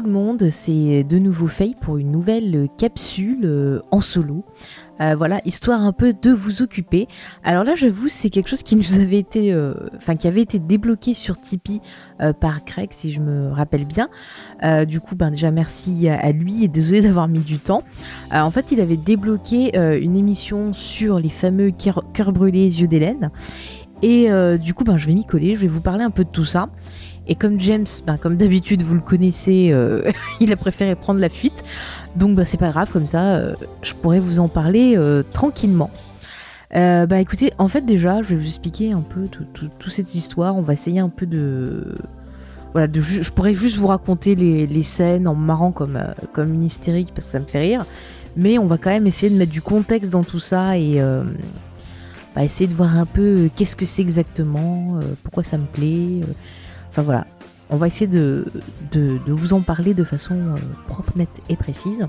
Tout le monde, c'est de nouveau Faye pour une nouvelle capsule euh, en solo. Euh, voilà, histoire un peu de vous occuper. Alors là, j'avoue, c'est quelque chose qui nous avait été, euh, enfin, qui avait été débloqué sur Tipeee par Craig, si je me rappelle bien. du coup, ben déjà merci à lui et désolé d'avoir mis du temps. en fait, il avait débloqué une émission sur les fameux cœurs brûlés yeux d'Hélène. Et du coup, ben je vais m'y coller, je vais vous parler un peu de tout ça. Et comme James, ben, comme d'habitude, vous le connaissez, euh, il a préféré prendre la fuite. Donc bah, c'est pas grave, comme ça, euh, je pourrais vous en parler euh, tranquillement. bah écoutez, en fait déjà, je vais vous expliquer un peu toute cette histoire. On va essayer un peu de... Voilà, de je pourrais juste vous raconter les, scènes en marrant comme, comme une hystérique parce que ça me fait rire. Mais on va quand même essayer de mettre du contexte dans tout ça et bah, essayer de voir un peu qu'est-ce que c'est exactement, pourquoi ça me plaît Enfin voilà, on va essayer de, vous en parler de façon euh, propre, nette et précise.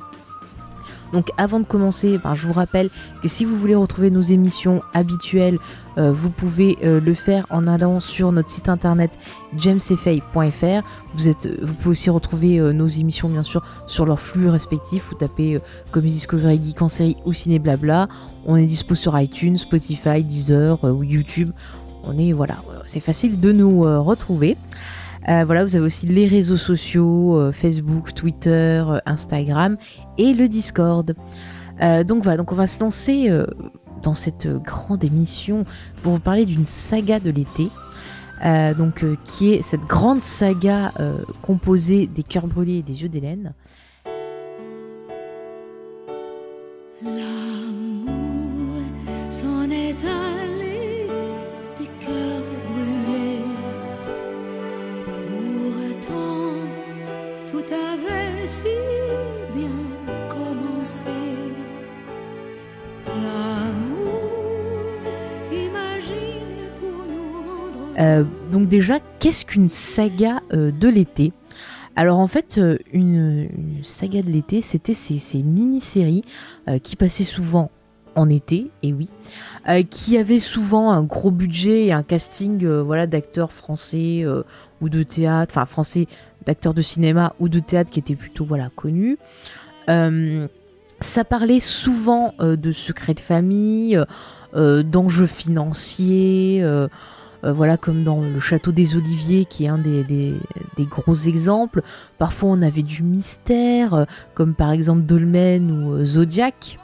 Donc avant de commencer, ben, je vous rappelle que si vous voulez retrouver nos émissions habituelles, euh, vous pouvez euh, le faire en allant sur notre site internet jamesfay.fr. Vous, pouvez aussi retrouver nos émissions bien sûr sur leur flux respectif. Vous tapez comme Discovery Geek en série ou Ciné Blabla. On est dispo sur iTunes, Spotify, Deezer ou YouTube on est voilà, c'est facile de nous euh, retrouver. Euh, voilà, vous avez aussi les réseaux sociaux, euh, Facebook, Twitter, Instagram et le Discord. donc voilà, on va se lancer dans cette grande émission pour vous parler d'une saga de l'été. donc qui est cette grande saga composée des cœurs brûlés et des yeux d'Hélène. Euh, donc déjà, qu'est-ce qu'une saga euh, de l'été? Alors en fait, euh, une, saga de l'été, c'était ces, mini-séries qui passaient souvent en été, et oui, qui avaient souvent un gros budget et un casting voilà, d'acteurs français ou de théâtre, enfin français d'acteurs de cinéma ou de théâtre qui étaient plutôt voilà, connus. ça parlait souvent de secrets de famille, d'enjeux financiers. Euh, voilà, comme dans le château des Oliviers, qui est un des, gros exemples. Parfois, on avait du mystère, euh, comme par exemple Dolmen ou euh, Zodiac.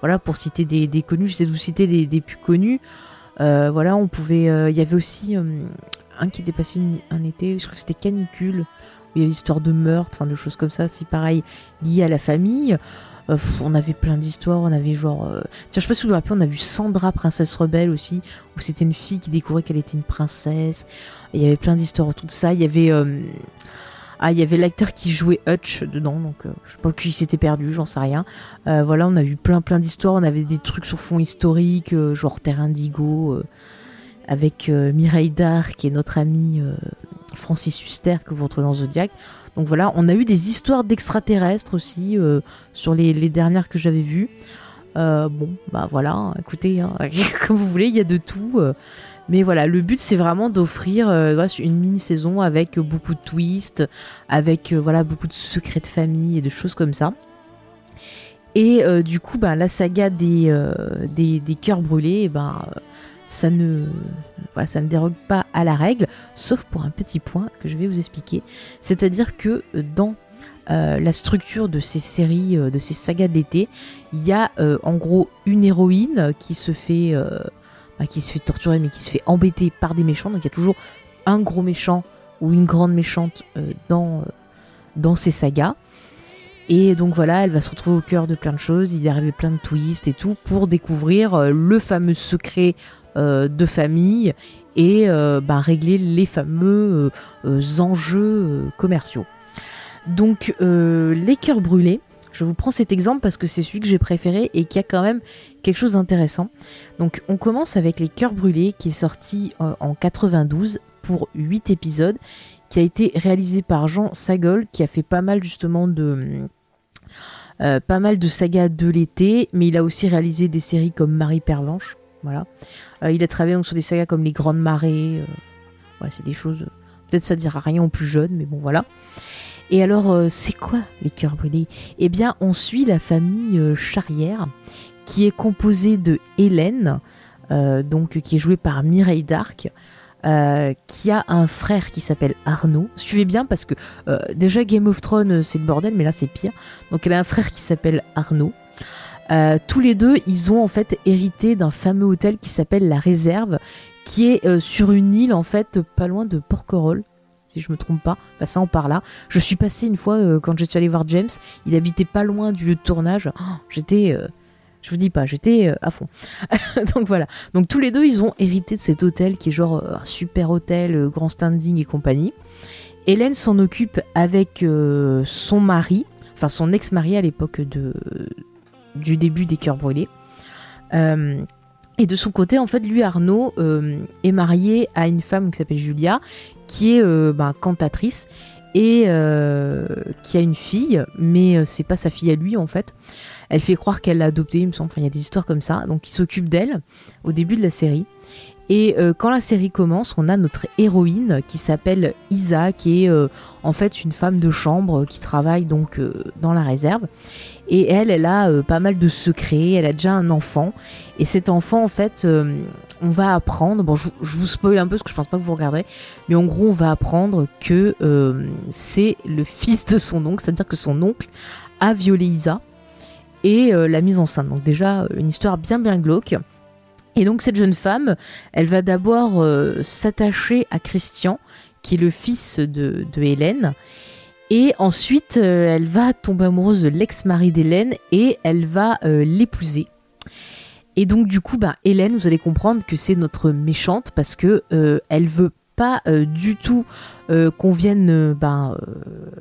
Voilà, pour citer des, connus, j'essaie de vous citer des, plus connus. voilà, on pouvait. Il y avait aussi un qui était passé un été, je crois que c'était Canicule, où il y avait histoire de meurtre, enfin de choses comme ça, c'est pareil, lié à la famille. Euh, on avait plein d'histoires, on avait genre... Euh, tiens, je sais pas si vous vous rappelez, on a vu Sandra, princesse rebelle aussi, où c'était une fille qui découvrait qu'elle était une princesse. il y avait plein d'histoires autour de ça. Il y avait... Euh, ah, il y avait l'acteur qui jouait Hutch dedans, donc je sais pas qui s'était perdu, j'en sais rien. voilà, on a vu plein plein d'histoires, on avait des trucs sur fond historique, genre Terre Indigo, avec Mireille Dar, qui est notre amie Francis Huster, que vous retrouvez dans Zodiac. Donc voilà, on a eu des histoires d'extraterrestres aussi euh, sur les, dernières que j'avais vues. Euh, bon, bah voilà, écoutez, hein, comme vous voulez, il y a de tout. Euh. mais voilà, le but c'est vraiment d'offrir une mini-saison avec beaucoup de twists, avec voilà beaucoup de secrets de famille et de choses comme ça. Et du coup, bah, la saga des, des, des cœurs brûlés, eh ben, ça ne, ça ne dérogue pas à la règle, sauf pour un petit point que je vais vous expliquer. C'est-à-dire que dans euh, la structure de ces séries, euh, de ces sagas d'été, il y a euh, en gros une héroïne qui se fait, bah, qui se fait torturer, mais qui se fait embêter par des méchants. Donc il y a toujours un gros méchant ou une grande méchante dans, dans ces sagas. Et donc voilà, elle va se retrouver au cœur de plein de choses, il y arriver plein de twists et tout pour découvrir le fameux secret euh, de famille et euh, bah, régler les fameux euh, enjeux commerciaux. Donc, les cœurs brûlés. Je vous prends cet exemple parce que c'est celui que j'ai préféré et qui a quand même quelque chose d'intéressant. Donc, on commence avec les cœurs brûlés qui est sorti en 92 pour 8 épisodes, qui a été réalisé par Jean Sagol, qui a fait pas mal justement de euh, pas mal de sagas de l'été, mais il a aussi réalisé des séries comme Marie Pervenche. Euh, il a travaillé sur des sagas comme Les Grandes Marées. Euh, des choses. Peut-être ça dira rien aux plus jeunes, mais bon, voilà. Et alors, c'est quoi les cœurs brûlés? Eh bien, on suit la famille Charrière, qui est composée de Hélène, donc qui est jouée par Mireille Darc, euh, qui a un frère qui s'appelle Arnaud. Suivez bien parce que euh, déjà Game of Thrones euh, c'est le bordel, mais là c'est pire. Donc elle a un frère qui s'appelle Arnaud. Tous les deux, ils ont en fait hérité d'un fameux hôtel qui s'appelle la Réserve, qui est sur une île en fait pas loin de Porquerolles si je me trompe pas. Enfin, ça, on part là. Je suis passé une fois quand je suis allé voir James. Il habitait pas loin du lieu de tournage. Oh, j'étais je vous dis pas, j'étais euh, à fond. Donc voilà. Donc tous les deux, ils ont hérité de cet hôtel qui est genre euh, un super hôtel, euh, grand standing et compagnie. Hélène s'en occupe avec son mari, enfin son ex-mari à l'époque de, du début des cœurs brûlés. et de son côté, en fait, lui, Arnaud, est marié à une femme qui s'appelle Julia, qui est ben, cantatrice et qui a une fille, mais c'est pas sa fille à lui en fait. Elle fait croire qu'elle l'a adoptée, il me semble. Enfin, il y a des histoires comme ça. Donc, il s'occupe d'elle au début de la série. Et euh, quand la série commence, on a notre héroïne qui s'appelle Isa, qui est euh, en fait une femme de chambre qui travaille donc euh, dans la réserve. Et elle, elle a pas mal de secrets. Elle a déjà un enfant. Et cet enfant, en fait, on va apprendre. Bon, je, vous spoil un peu parce que je pense pas que vous regarderez. Mais en gros, on va apprendre que c'est le fils de son oncle, c'est-à-dire que son oncle a violé Isa et euh, la mise en scène. Donc déjà une histoire bien bien glauque. Et donc cette jeune femme, elle va d'abord euh, s'attacher à Christian, qui est le fils de, Hélène. Et ensuite, euh, elle va tomber amoureuse de l'ex-mari d'Hélène et elle va l'épouser. Et donc du coup, bah, Hélène, vous allez comprendre que c'est notre méchante parce que elle veut pas du tout qu'on vienne ben,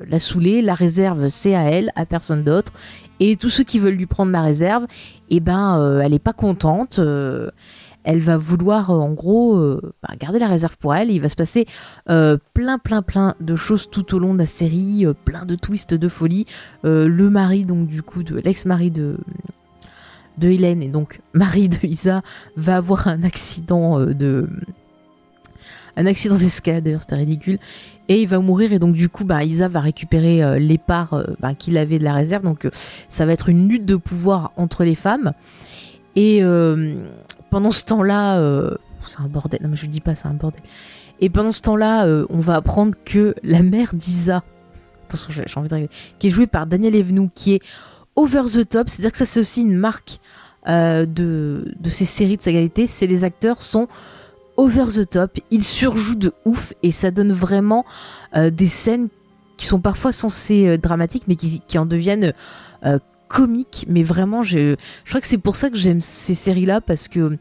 la saouler. La réserve, c'est à elle, à personne d'autre. Et tous ceux qui veulent lui prendre la réserve, eh ben, euh, elle n'est pas contente. Euh, elle va vouloir, euh, en gros, bah, garder la réserve pour elle. il va se passer plein, plein, plein de choses tout au long de la série, plein de twists de folie. le mari, donc, du coup, de l'ex-mari de de Hélène et donc mari de Isa va avoir un accident de un accident d'escalade d'ailleurs c'était ridicule et il va mourir. Et donc du coup bah, Isa va récupérer euh, les parts euh, bah, qu'il avait de la réserve. Donc euh, ça va être une lutte de pouvoir entre les femmes. Et pendant ce temps-là c'est un bordel. Non mais je dis pas c'est un bordel. Et pendant ce temps-là on va apprendre que la mère d'Isa attention j'ai envie de régler qui est jouée par Daniel Evenou qui est over the top c'est à dire que ça c'est aussi une marque de, de ces séries de sagalité c'est les acteurs sont over the top, il surjoue de ouf et ça donne vraiment euh, des scènes qui sont parfois censées euh, dramatiques mais qui, en deviennent euh, comiques. Mais vraiment, je, je crois que c'est pour ça que j'aime ces séries-là parce que,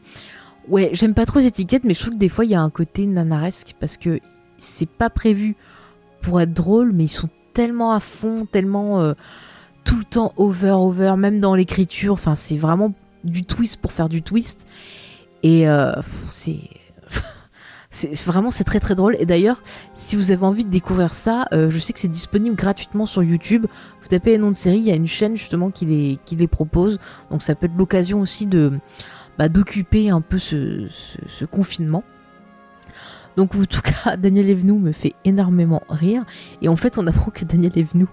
ouais, j'aime pas trop les étiquettes, mais je trouve que des fois il y a un côté nanaresque parce que c'est pas prévu pour être drôle, mais ils sont tellement à fond, tellement tout le temps over, over, même dans l'écriture. Enfin, c'est vraiment du twist pour faire du twist. Et c'est c'est vraiment c'est très très drôle. Et d'ailleurs, si vous avez envie de découvrir ça, euh, je sais que c'est disponible gratuitement sur YouTube. Vous tapez les noms de série, il y a une chaîne justement qui les, qui les propose. Donc ça peut être l'occasion aussi bah, d'occuper un peu ce, confinement. Donc en tout cas, Daniel Evenou me fait énormément rire. Et en fait, on apprend que Daniel Evenou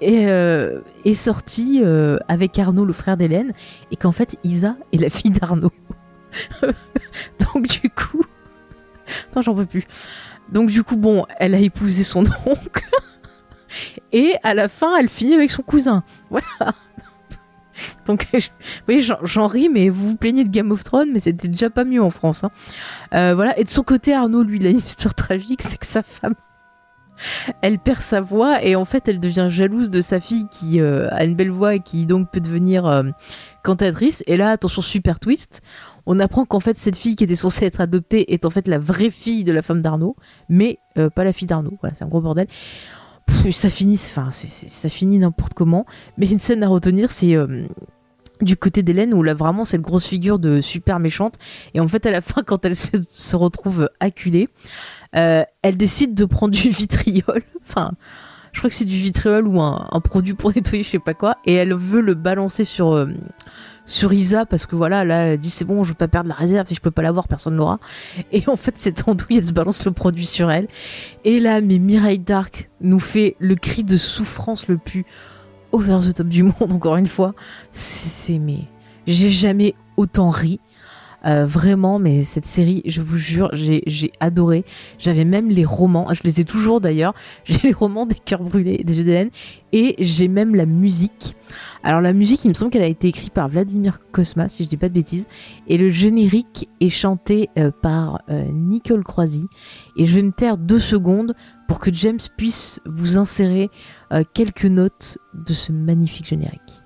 est, euh, sorti euh, avec Arnaud, le frère d'Hélène, et qu'en fait, Isa est la fille d'Arnaud. Donc du coup, Attends, j'en peux plus. Donc du coup, bon, elle a épousé son oncle. Et à la fin, elle finit avec son cousin. Voilà. Donc, oui, j'en ris, mais vous vous plaignez de Game of Thrones, mais c'était déjà pas mieux en France. Hein. Euh, voilà. Et de son côté, Arnaud, lui, il a une histoire tragique, c'est que sa femme, elle perd sa voix et en fait, elle devient jalouse de sa fille qui euh, a une belle voix et qui donc peut devenir euh, cantatrice. Et là, attention, super twist on apprend qu'en fait cette fille qui était censée être adoptée est en fait la vraie fille de la femme d'Arnaud, mais euh, pas la fille d'Arnaud. Voilà, c'est un gros bordel. ça finit, enfin, ça finit n'importe comment. Mais une scène à retenir, c'est euh, du côté d'Hélène où là vraiment cette grosse figure de super méchante. Et en fait, à la fin, quand elle se, retrouve acculée, euh, elle décide de prendre du vitriol. enfin, je crois que c'est du vitriol ou un, produit pour nettoyer, je sais pas quoi. Et elle veut le balancer sur. Sur Isa parce que voilà là elle dit c'est bon je veux pas perdre la réserve si je peux pas l'avoir personne l'aura. Et en fait cette andouille elle se balance le produit sur elle. Et là mais Mireille Dark nous fait le cri de souffrance le plus over the top du monde encore une fois. C'est mais j'ai jamais autant ri euh, vraiment, mais cette série, je vous jure, j'ai adoré. J'avais même les romans, je les ai toujours d'ailleurs. J'ai les romans des cœurs brûlés, des yeux d'Hélène, et j'ai même la musique. Alors la musique, il me semble qu'elle a été écrite par Vladimir Kosma, si je dis pas de bêtises, et le générique est chanté euh, par euh, Nicole Croisy. Et je vais me taire deux secondes pour que James puisse vous insérer quelques notes de ce magnifique générique.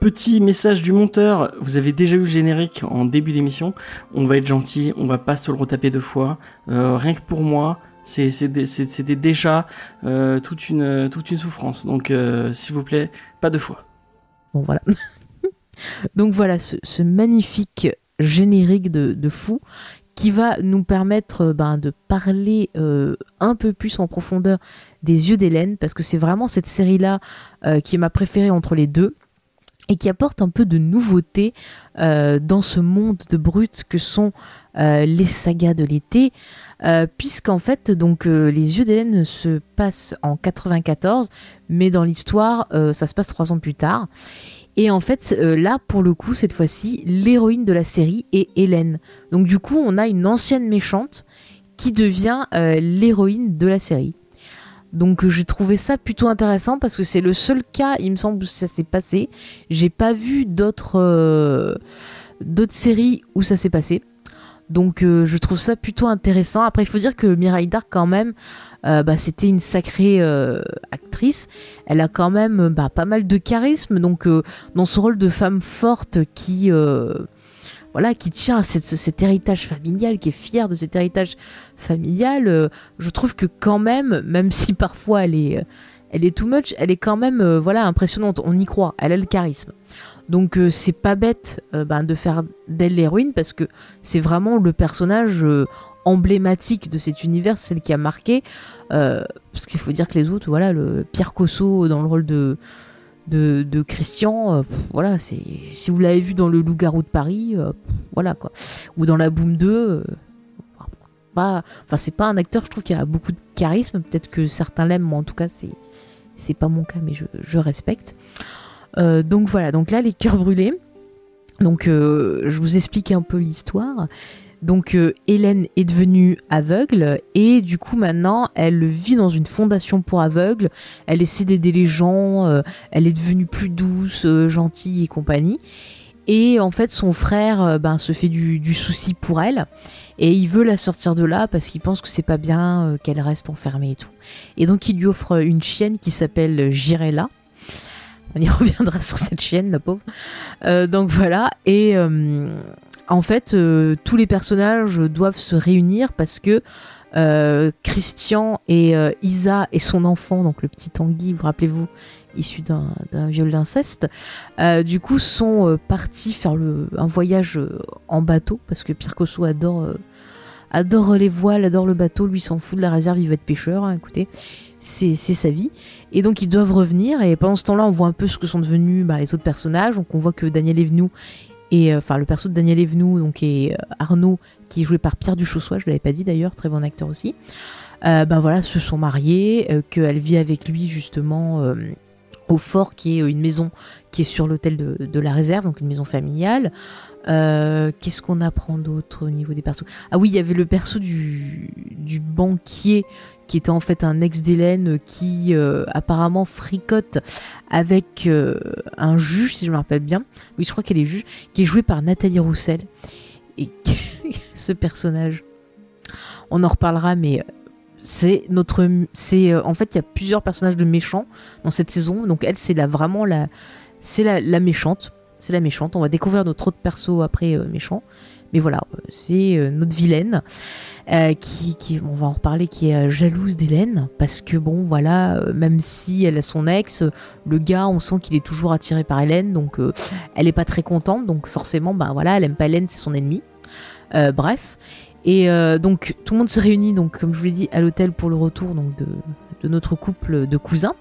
Petit message du monteur, vous avez déjà eu le générique en début d'émission. On va être gentil, on va pas se le retaper deux fois. Euh, rien que pour moi, c'était déjà euh, toute une souffrance. Donc euh, s'il vous plaît, pas deux fois. Bon voilà. Donc voilà ce, magnifique générique de, fou qui va nous permettre ben, de parler un peu plus en profondeur des yeux d'Hélène parce que c'est vraiment cette série là qui est ma préférée entre les deux et qui apporte un peu de nouveauté euh, dans ce monde de brut que sont euh, les sagas de l'été, euh, puisqu'en fait donc les yeux d'Hélène se passent en 94, mais dans l'histoire ça se passe trois ans plus tard. Et en fait, là, pour le coup, cette fois-ci, l'héroïne de la série est Hélène. Donc du coup, on a une ancienne méchante qui devient l'héroïne de la série. Donc euh, j'ai trouvé ça plutôt intéressant parce que c'est le seul cas, il me semble, où ça s'est passé. J'ai pas vu d'autres euh, séries où ça s'est passé. Donc euh, je trouve ça plutôt intéressant. Après il faut dire que Mirai Dark quand même, bah, c'était une sacrée actrice. Elle a quand même bah, pas mal de charisme. Donc dans ce rôle de femme forte qui voilà, qui tient à cet héritage familial, qui est fière de cet héritage familial, euh, je trouve que quand même, même si parfois elle est, euh, elle est too much, elle est quand même euh, voilà impressionnante. On y croit, elle a le charisme. Donc c'est pas bête ben, de faire d'elle l'héroïne parce que c'est vraiment le personnage emblématique de cet univers, celle qui a marqué. parce qu'il faut dire que les autres, voilà, le Pierre Cosso dans le rôle de de, Christian, euh, voilà, si vous l'avez vu dans le Loup-garou de Paris, euh, voilà quoi, ou dans la Boom 2, euh, pas, enfin c'est pas un acteur, je trouve qu'il a beaucoup de charisme, peut-être que certains l'aiment, mais en tout cas c'est c'est pas mon cas, mais je, respecte. donc voilà, donc là les cœurs brûlés. Donc je vous explique un peu l'histoire. Donc euh, Hélène est devenue aveugle et du coup maintenant elle vit dans une fondation pour aveugles. Elle essaie d'aider les gens, euh, elle est devenue plus douce, euh, gentille et compagnie. Et en fait son frère ben, se fait du, souci pour elle et il veut la sortir de là parce qu'il pense que c'est pas bien qu'elle reste enfermée et tout. Et donc il lui offre une chienne qui s'appelle Girella. On y reviendra sur cette chienne, la pauvre. donc voilà. Et en fait, euh, tous les personnages doivent se réunir parce que euh, Christian et euh, Isa et son enfant, donc le petit Tanguy, vous rappelez-vous, issu d'un viol d'inceste, du coup sont partis faire un voyage en bateau parce que Pierre Cosso adore, adore les voiles, adore le bateau, lui s'en fout de la réserve, il veut être pêcheur, hein, écoutez, c'est sa vie. Et donc ils doivent revenir et pendant ce temps-là on voit un peu ce que sont devenus bah, les autres personnages, donc on voit que Daniel Evenou et euh, enfin le perso de Daniel Evenou donc et euh, Arnaud qui est joué par Pierre Duchossois, je l'avais pas dit d'ailleurs, très bon acteur aussi. Euh, ben voilà, se sont mariés, qu'elle vit avec lui justement au fort qui est une maison qui est sur l'hôtel de, la réserve, donc une maison familiale. Qu'est-ce qu'on apprend d'autre au niveau des persos? Ah oui, il y avait le perso du, banquier qui était en fait un ex d'Hélène qui euh, apparemment fricote avec euh, un juge, si je me rappelle bien. Oui, je crois qu'elle est juge, qui est jouée par Nathalie Roussel. Et ce personnage, on en reparlera, mais euh, c'est notre, c'est en fait il y a plusieurs personnages de méchants dans cette saison. Donc elle, c'est la vraiment la, c'est la, méchante, c'est la méchante. On va découvrir notre autre perso après méchant. Mais voilà, c'est notre vilaine. qui, on va en reparler, qui est jalouse d'Hélène, parce que bon, voilà, même si elle a son ex, le gars, on sent qu'il est toujours attiré par Hélène, donc elle est pas très contente, donc forcément, ben voilà, elle aime pas Hélène, c'est son ennemi. bref, et donc tout le monde se réunit, donc comme je vous l'ai dit, à l'hôtel pour le retour de notre couple de cousins.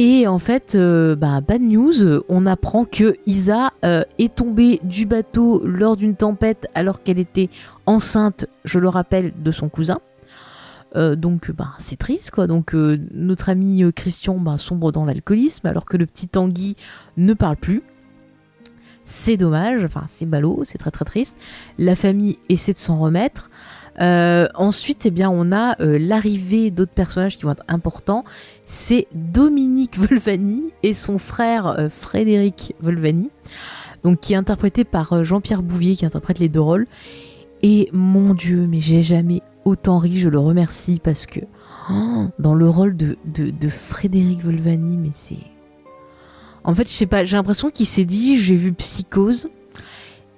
Et en fait, euh, bah, bad news, on apprend que Isa euh, est tombée du bateau lors d'une tempête alors qu'elle était enceinte, je le rappelle, de son cousin. Euh, donc bah, c'est triste quoi. Donc notre ami Christian bah, sombre dans l'alcoolisme alors que le petit Tanguy ne parle plus. C'est dommage, enfin c'est ballot, c'est très très triste. La famille essaie de s'en remettre. Euh, ensuite, eh bien, on a euh, l'arrivée d'autres personnages qui vont être importants. C'est Dominique Volvani et son frère euh, Frédéric Volvani, donc qui est interprété par Jean-Pierre Bouvier, qui interprète les deux rôles. Et mon Dieu, mais j'ai jamais autant ri. Je le remercie parce que oh, dans le rôle de, de Frédéric Volvani, mais c'est en fait, je sais pas, j'ai l'impression qu'il s'est dit j'ai vu Psychose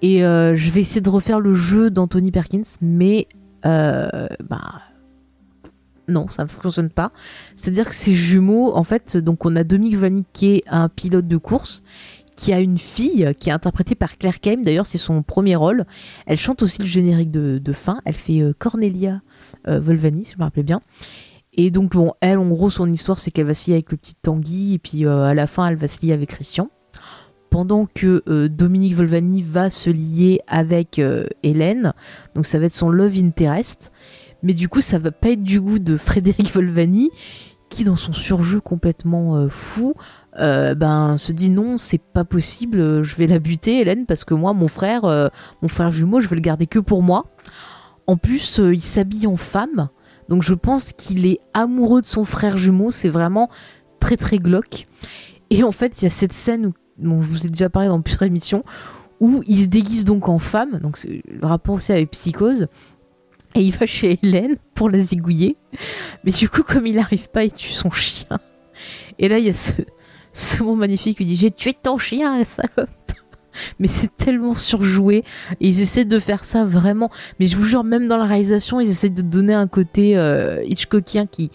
et je vais essayer de refaire le jeu d'Anthony Perkins, mais euh, bah non, ça ne fonctionne pas. C'est-à-dire que ces jumeaux, en fait, donc on a Dominique Vanik qui est un pilote de course, qui a une fille qui est interprétée par Claire Kame. D'ailleurs, c'est son premier rôle. Elle chante aussi le générique de, fin. Elle fait euh, Cornelia euh, Volvani, si je me rappelle bien. Et donc, bon, elle, en gros, son histoire, c'est qu'elle va se lier avec le petit Tanguy, et puis à la fin, elle va se lier avec Christian pendant que euh, Dominique Volvani va se lier avec euh, Hélène. Donc ça va être son love interest. Mais du coup, ça va pas être du goût de Frédéric Volvani, qui dans son surjeu complètement euh, fou, ben se dit non, c'est pas possible, je vais la buter, Hélène, parce que moi, mon frère, mon frère jumeau, je veux le garder que pour moi. En plus, il s'habille en femme. Donc je pense qu'il est amoureux de son frère jumeau, c'est vraiment très très glauque. Et en fait, il y a cette scène où dont je vous ai déjà parlé dans plusieurs émissions, où il se déguise donc en femme, donc c'est le rapport aussi avec Psychose, et il va chez Hélène pour la zigouiller, mais du coup, comme il n'arrive pas, il tue son chien. Et là, il y a ce, ce mot magnifique qui dit J'ai tué ton chien, salope. Mais c'est tellement surjoué. Et ils essaient de faire ça vraiment. Mais je vous jure même dans la réalisation ils essaient de donner un côté euh, Hitchcockien qui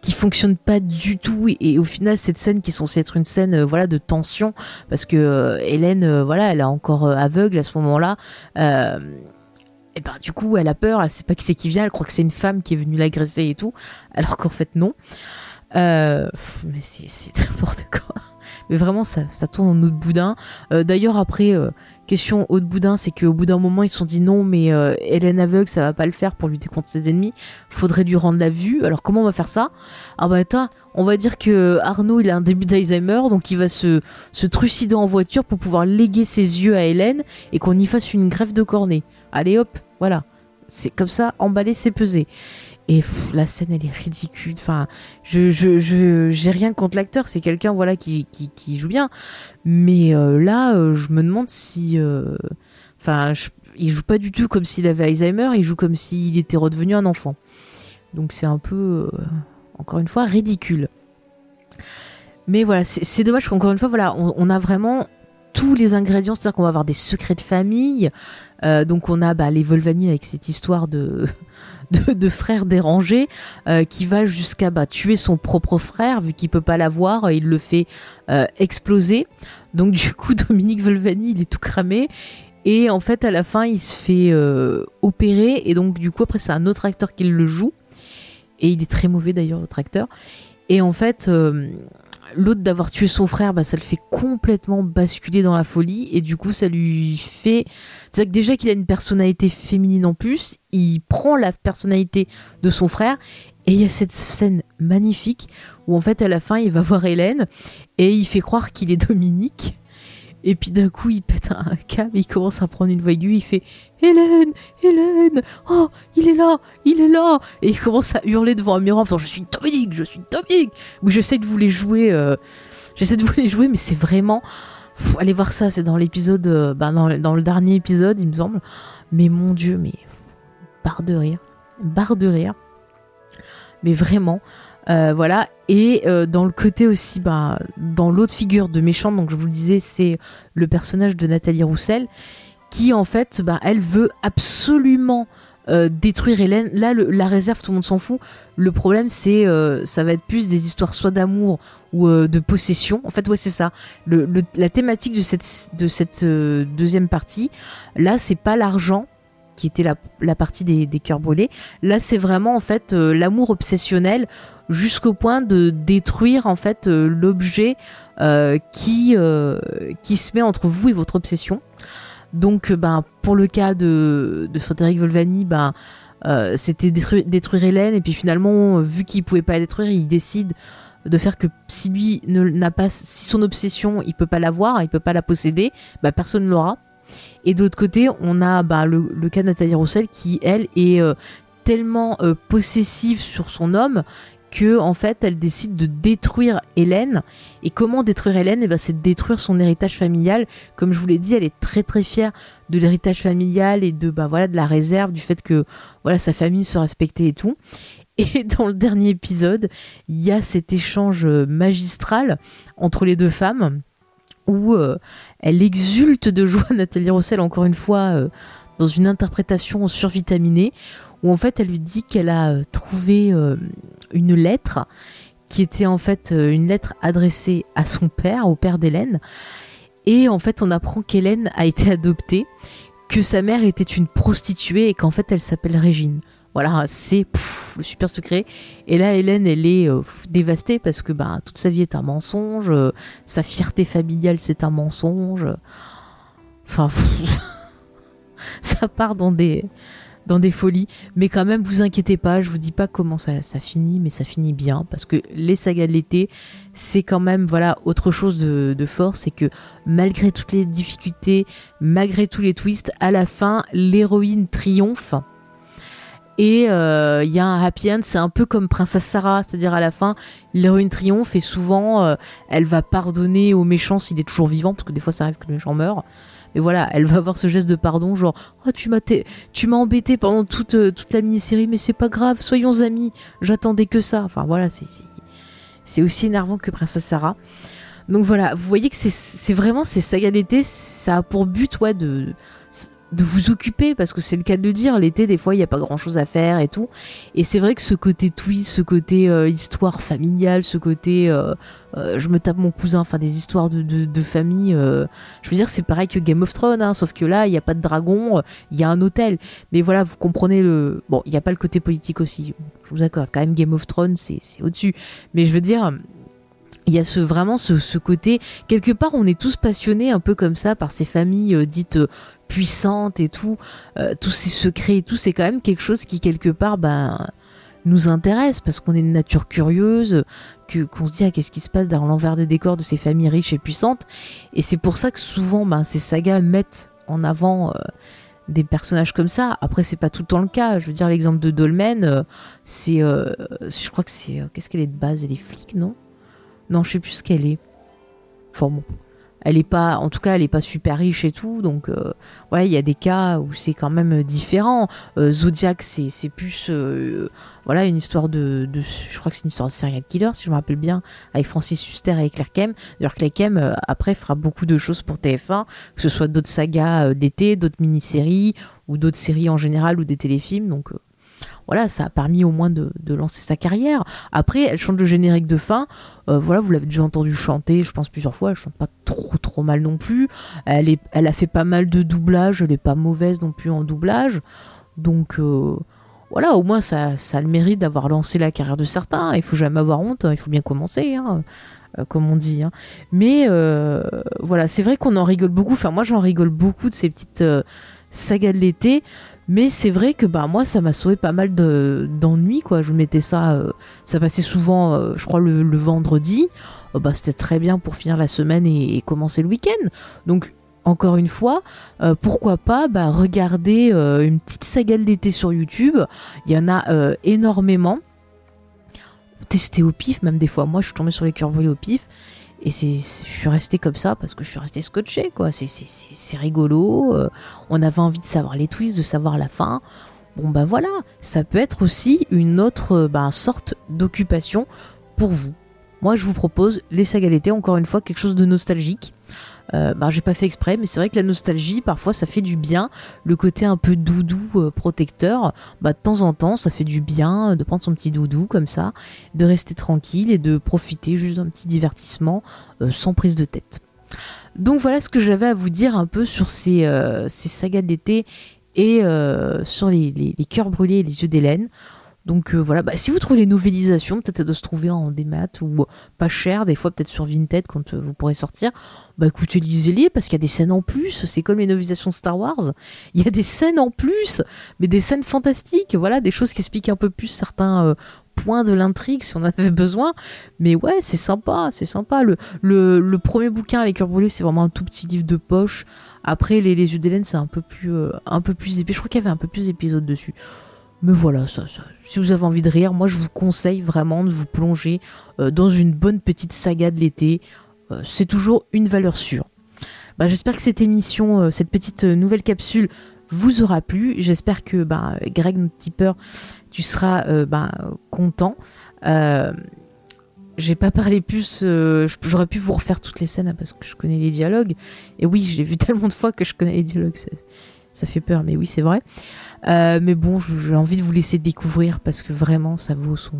qui fonctionne pas du tout. Et, au final cette scène qui est censée être une scène euh, voilà de tension parce que euh, Hélène euh, voilà elle est encore aveugle à ce moment-là et ben du coup elle a peur elle sait pas qui c'est qui vient elle croit que c'est une femme qui est venue l'agresser et tout alors qu'en fait non. Mais c'est n'importe quoi mais vraiment ça, tourne en eau de boudin d'ailleurs après question haut de boudin, c'est qu'au bout d'un moment, ils se sont dit non, mais euh, Hélène aveugle, ça va pas le faire pour lutter contre ses ennemis. Faudrait lui rendre la vue. Alors comment on va faire ça? Ah bah attends, on va dire que Arnaud, il a un début d'Alzheimer, donc il va se, se trucider en voiture pour pouvoir léguer ses yeux à Hélène et qu'on y fasse une greffe de cornet. Allez hop, voilà. C'est comme ça, emballer, c'est peser. Et la scène, elle est ridicule. Enfin, je, je, j'ai rien contre l'acteur. C'est quelqu'un, voilà, qui, qui, joue bien. Mais euh, là, euh, je me demande si, euh, enfin, il joue pas du tout comme s'il avait Alzheimer. Il joue comme s'il était redevenu un enfant. Donc c'est un peu, encore une fois, ridicule. Mais voilà, c'est dommage qu'encore une fois, voilà, on, a vraiment tous les ingrédients, c'est-à-dire qu'on va avoir des secrets de famille. donc on a bah, les Volvani avec cette histoire de de, frère dérangé euh, qui va jusqu'à bah, tuer son propre frère vu qu'il peut pas l'avoir, il le fait euh, exploser. Donc du coup Dominique Volvani il est tout cramé et en fait à la fin il se fait euh, opérer et donc du coup après c'est un autre acteur qui le joue et il est très mauvais d'ailleurs l'autre acteur et en fait l'autre d'avoir tué son frère, bah, ça le fait complètement basculer dans la folie. Et du coup ça lui fait... C'est que déjà qu'il a une personnalité féminine en plus, il prend la personnalité de son frère. Et il y a cette scène magnifique où en fait à la fin il va voir Hélène et il fait croire qu'il est Dominique et puis d'un coup, il pète un câble, il commence à prendre une voix aiguë, il fait Hélène, Hélène, oh, il est là, il est là. Et il commence à hurler devant un miroir en Je suis Dominique, je suis Dominique. Oui, j'essaie de vous les jouer, euh, j'essaie de vous les jouer, mais c'est vraiment. allez voir ça, c'est dans l'épisode, euh, bah, dans, dans, le dernier épisode, il me semble. Mais mon dieu, mais. Barre de rire. Barre de rire. Mais vraiment. Euh, voilà. Et euh, dans le côté aussi, bah, dans l'autre figure de méchante, donc je vous le disais, c'est le personnage de Nathalie Roussel. qui en fait, bah, elle veut absolument euh, détruire Hélène. Là, la réserve, tout le monde s'en fout. Le problème, c'est, ça va être plus des histoires soit d'amour ou de possession. En fait, ouais, c'est ça. La thématique de cette, de cette deuxième partie, là, c'est pas l'argent qui était la, la partie des, des cœurs brûlés. Là, c'est vraiment en fait l'amour obsessionnel jusqu'au point de détruire en fait l'objet qui qui se met entre vous et votre obsession. Donc, euh, ben, pour le cas de, Frédéric Volvani, ben, euh, c'était détruire, Hélène, et puis finalement, vu qu'il pouvait pas la détruire, il décide de faire que si lui n'a pas, si son obsession, il peut pas l'avoir, il peut pas la posséder, ben, personne ne l'aura. Et de l'autre côté, on a ben, le, cas de Nathalie Roussel qui, elle, est euh, tellement possessive sur son homme que en fait elle décide de détruire Hélène. Et comment détruire Hélène? Et eh ben c'est de détruire son héritage familial. Comme je vous l'ai dit elle est très très fière de l'héritage familial et de bah voilà de la réserve du fait que voilà sa famille se respectait et tout. Et dans le dernier épisode il y a cet échange magistral entre les deux femmes où euh, elle exulte de joie Nathalie Rossel encore une fois euh, dans une interprétation survitaminée où en fait elle lui dit qu'elle a euh, trouvé euh, une lettre qui était en fait euh, une lettre adressée à son père, au père d'Hélène. Et en fait on apprend qu'Hélène a été adoptée, que sa mère était une prostituée et qu'en fait elle s'appelle Régine. Voilà, c'est le super secret. Et là, Hélène, elle est dévastée parce que bah, toute sa vie est un mensonge, sa fierté familiale, c'est un mensonge. Enfin, ça part dans des, des folies. Mais quand même, vous inquiétez pas, je vous dis pas comment ça, finit, mais ça finit bien. Parce que les sagas de l'été, c'est quand même voilà autre chose de fort. C'est que malgré toutes les difficultés, malgré tous les twists, à la fin, l'héroïne triomphe. Et il euh, y a un happy end, c'est un peu comme Princesse Sarah, c'est-à-dire à la fin, l'héroïne triomphe et souvent euh, elle va pardonner au méchant s'il est toujours vivant, parce que des fois ça arrive que le méchant meurt. Et voilà, elle va avoir ce geste de pardon, genre oh, tu m'as tu m'as embêté pendant toute euh, toute la mini-série, mais c'est pas grave, soyons amis. J'attendais que ça. Enfin voilà, c'est c'est aussi énervant que Princesse Sarah. Donc voilà, vous voyez que c'est vraiment ces sagas d'été, ça a pour but ouais de vous occuper parce que c'est le cas de le dire l'été des fois il n'y a pas grand chose à faire et tout. Et c'est vrai que ce côté twist ce côté euh, histoire familiale ce côté euh, euh, je me tape mon cousin enfin des histoires de, de, famille je veux dire c'est pareil que Game of Thrones hein, sauf que là il n'y a pas de dragon il y a un hôtel. Mais voilà vous comprenez le bon il n'y a pas le côté politique aussi. Je vous accorde quand même Game of Thrones c'est au dessus mais je veux dire il y a ce vraiment ce, côté quelque part on est tous passionnés un peu comme ça par ces familles dites puissante et tout, euh, tous ces secrets et tout, c'est quand même quelque chose qui quelque part ben nous intéresse parce qu'on est une nature curieuse, que qu'on se dit ah, qu'est-ce qui se passe dans l'envers des décors de ces familles riches et puissantes? Et c'est pour ça que souvent ben, ces sagas mettent en avant euh, des personnages comme ça. Après c'est pas tout le temps le cas. Je veux dire l'exemple de Dolmen, euh, c'est je crois que c'est qu'est-ce qu'elle est de base, elle est flic non? Non je sais plus ce qu'elle est. Enfin bon. Elle est pas en tout cas elle est pas super riche et tout donc euh, il y a des cas où c'est quand même différent. Euh, Zodiac c'est plus euh, voilà une histoire de, de je crois que c'est une histoire de serial killer si je me rappelle bien avec Francis Huster et Claire Kem d'ailleurs Claire Kem après fera beaucoup de choses pour TF1 que ce soit d'autres sagas d'été d'autres mini-séries ou d'autres séries en général ou des téléfilms donc voilà, ça a permis au moins de, lancer sa carrière. Après, elle chante le générique de fin. Euh, voilà, vous l'avez déjà entendu chanter, je pense plusieurs fois. Elle chante pas trop trop mal non plus. Elle, est, elle a fait pas mal de doublage. Elle est pas mauvaise non plus en doublage. Donc euh, voilà, au moins ça, ça a le mérite d'avoir lancé la carrière de certains. Il faut jamais avoir honte. Hein. Il faut bien commencer. Hein, euh, comme on dit. Hein. Mais voilà, c'est vrai qu'on en rigole beaucoup. Enfin, moi, j'en rigole beaucoup de ces petites sagas de l'été. Mais c'est vrai que bah moi ça m'a sauvé pas mal d'ennuis quoi. Je mettais ça, euh, ça passait souvent, euh, je crois le, vendredi. Oh, bah c'était très bien pour finir la semaine et, commencer le week-end. Donc encore une fois, euh, pourquoi pas bah, regarder une petite saga d'été sur YouTube. Il y en a énormément. Tester au pif, même des fois. Moi je suis tombée sur les cœurs au pif. Et c'est, je suis restée comme ça parce que je suis restée scotché, quoi. C'est, c'est, c'est, rigolo. Euh, on avait envie de savoir les twists, de savoir la fin. Bon, bah voilà. Ça peut être aussi une autre bah, sorte d'occupation pour vous. Moi je vous propose les sagas d'été, encore une fois quelque chose de nostalgique. Euh, bah, j'ai pas fait exprès, mais c'est vrai que la nostalgie, parfois, ça fait du bien. Le côté un peu doudou euh, protecteur, bah, de temps en temps, ça fait du bien de prendre son petit doudou comme ça, de rester tranquille et de profiter juste d'un petit divertissement euh, sans prise de tête. Donc voilà ce que j'avais à vous dire un peu sur ces, sagas d'été et sur les cœurs brûlés et les yeux d'Hélène. Donc euh, voilà, bah, si vous trouvez les novélisations, peut-être ça se trouver en démat ou pas cher, des fois peut-être sur Vinted quand euh, vous pourrez sortir. Bah écoutez, lisez-les parce qu'il y a des scènes en plus, c'est comme les novélisations Star Wars. Il y a des scènes en plus, mais des scènes fantastiques, voilà, des choses qui expliquent un peu plus certains euh, points de l'intrigue si on en avait besoin. Mais ouais, c'est sympa, c'est sympa. Le, premier bouquin, cœurs brûlés, c'est vraiment un tout petit livre de poche. Après, Les, les yeux d'Hélène, c'est un peu plus un peu plus épais. Je crois qu'il y avait un peu plus d'épisodes dessus. Mais voilà, si vous avez envie de rire, moi je vous conseille vraiment de vous plonger euh, dans une bonne petite saga de l'été. Euh, c'est toujours une valeur sûre. Bah, J'espère que cette émission, euh, cette petite nouvelle capsule vous aura plu. J'espère que bah, Greg, notre tipeur, tu seras bah, content. j'ai pas parlé plus, j'aurais pu vous refaire toutes les scènes hein, parce que je connais les dialogues. Et oui, j'ai vu tellement de fois que je connais les dialogues, ça fait peur, mais oui, c'est vrai. Euh, mais bon, j'ai envie de vous laisser découvrir parce que vraiment, ça vaut son,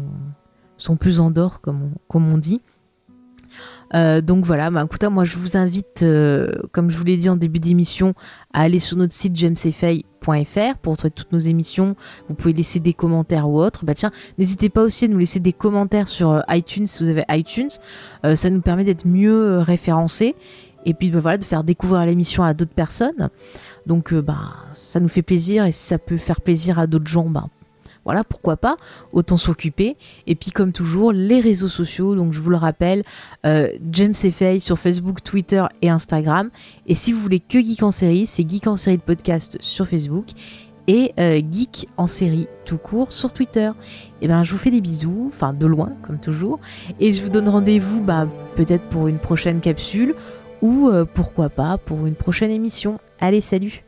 son plus en d'or, comme on, dit. Euh, donc voilà, bah, écoutez, moi je vous invite, euh, comme je vous l'ai dit en début d'émission, à aller sur notre site jamesfay.fr pour retrouver toutes nos émissions. Vous pouvez laisser des commentaires ou autres. Bah tiens, n'hésitez pas aussi à nous laisser des commentaires sur iTunes si vous avez iTunes. ça nous permet d'être mieux référencés et puis bah, voilà, de faire découvrir l'émission à d'autres personnes. Donc euh, bah, ça nous fait plaisir et si ça peut faire plaisir à d'autres gens, bah, voilà, pourquoi pas, autant s'occuper. Et puis comme toujours, les réseaux sociaux, donc je vous le rappelle, euh, James Fay sur Facebook, Twitter et Instagram. Et si vous voulez que Geek en série, c'est Geek en série de podcast sur Facebook et euh, Geek en série tout court sur Twitter. Et ben je vous fais des bisous, enfin de loin comme toujours, et je vous donne rendez-vous bah, peut-être pour une prochaine capsule ou pourquoi pas pour une prochaine émission. Allez, salut